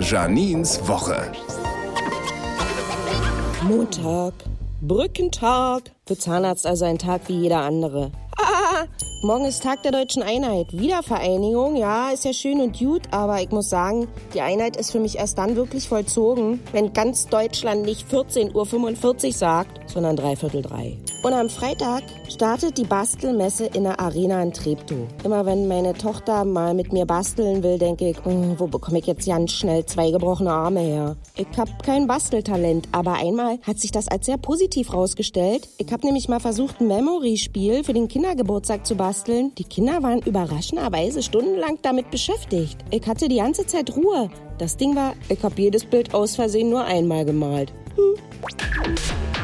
Janins Woche. Montag. Brückentag. Für Zahnarzt also ein Tag wie jeder andere. Ah, morgen ist Tag der Deutschen Einheit. Wiedervereinigung, ja, ist ja schön und gut, aber ich muss sagen, die Einheit ist für mich erst dann wirklich vollzogen, wenn ganz Deutschland nicht 14.45 Uhr sagt, sondern dreiviertel drei. Und am Freitag startet die Bastelmesse in der Arena in Treptow. Immer wenn meine Tochter mal mit mir basteln will, denke ich, oh, wo bekomme ich jetzt ganz schnell zwei gebrochene Arme her? Ich habe kein Basteltalent, aber einmal hat sich das als sehr positiv rausgestellt. Ich habe nämlich mal versucht, ein Memory-Spiel für den Kindergeburtstag zu basteln. Die Kinder waren überraschenderweise stundenlang damit beschäftigt. Ich hatte die ganze Zeit Ruhe. Das Ding war, ich habe jedes Bild aus Versehen nur einmal gemalt. Hm.